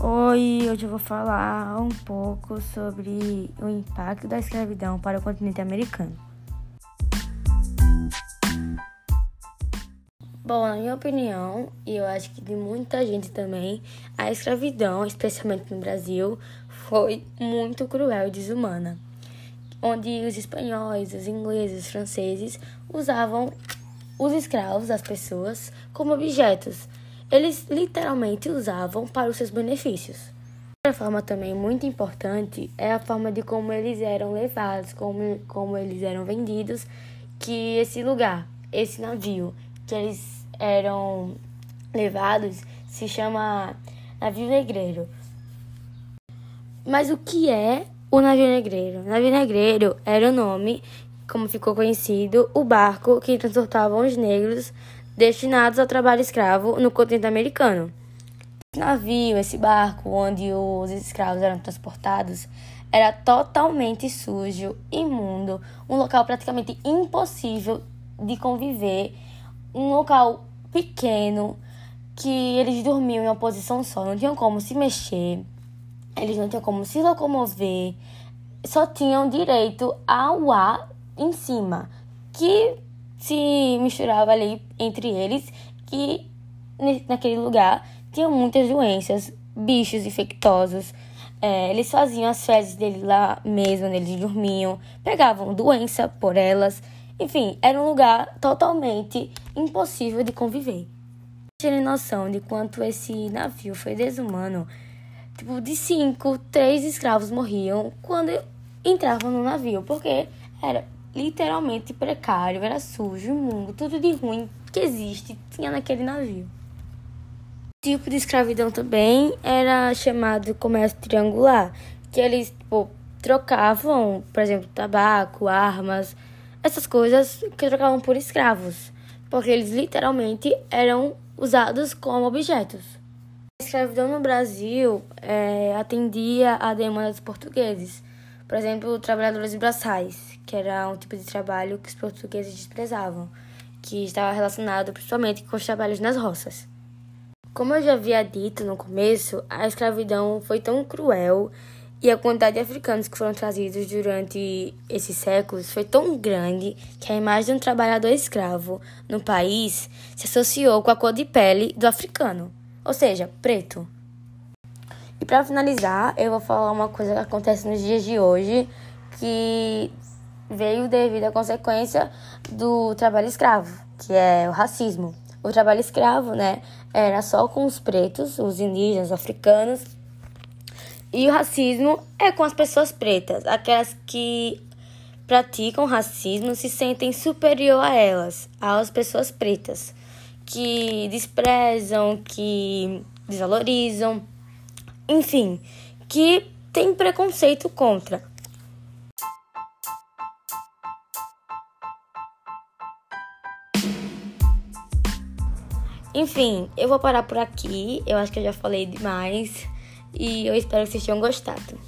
Oi, hoje eu vou falar um pouco sobre o impacto da escravidão para o continente americano. Bom, na minha opinião, e eu acho que de muita gente também, a escravidão, especialmente no Brasil, foi muito cruel e desumana. Onde os espanhóis, os ingleses, os franceses usavam os escravos, as pessoas, como objetos eles literalmente usavam para os seus benefícios. Outra forma também muito importante é a forma de como eles eram levados, como, como eles eram vendidos, que esse lugar, esse navio que eles eram levados se chama navio negreiro. Mas o que é o navio negreiro? O navio negreiro era o nome, como ficou conhecido, o barco que transportava os negros destinados ao trabalho escravo no continente americano. Esse navio, esse barco onde os escravos eram transportados, era totalmente sujo, imundo, um local praticamente impossível de conviver, um local pequeno que eles dormiam em uma posição só, não tinham como se mexer, eles não tinham como se locomover, só tinham direito ao ar em cima, que se misturava ali entre eles, que naquele lugar tinham muitas doenças, bichos infectosos. É, eles faziam as fezes dele lá mesmo, eles dormiam, pegavam doença por elas. Enfim, era um lugar totalmente impossível de conviver. Terem noção de quanto esse navio foi desumano. Tipo, de cinco, três escravos morriam quando entravam no navio, porque era literalmente precário, era sujo, imundo, tudo de ruim que existe tinha naquele navio. O tipo de escravidão também era chamado comércio triangular, que eles tipo, trocavam, por exemplo, tabaco, armas, essas coisas que trocavam por escravos, porque eles literalmente eram usados como objetos. A escravidão no Brasil é, atendia à demanda dos portugueses, por exemplo, trabalhadores braçais, que era um tipo de trabalho que os portugueses desprezavam, que estava relacionado principalmente com os trabalhos nas roças. Como eu já havia dito no começo, a escravidão foi tão cruel e a quantidade de africanos que foram trazidos durante esses séculos foi tão grande que a imagem de um trabalhador escravo no país se associou com a cor de pele do africano, ou seja, preto. E para finalizar, eu vou falar uma coisa que acontece nos dias de hoje, que veio devido à consequência do trabalho escravo, que é o racismo. O trabalho escravo, né, era só com os pretos, os indígenas, os africanos. E o racismo é com as pessoas pretas, aquelas que praticam racismo se sentem superior a elas, às pessoas pretas, que desprezam, que desvalorizam enfim, que tem preconceito contra. Enfim, eu vou parar por aqui. Eu acho que eu já falei demais. E eu espero que vocês tenham gostado.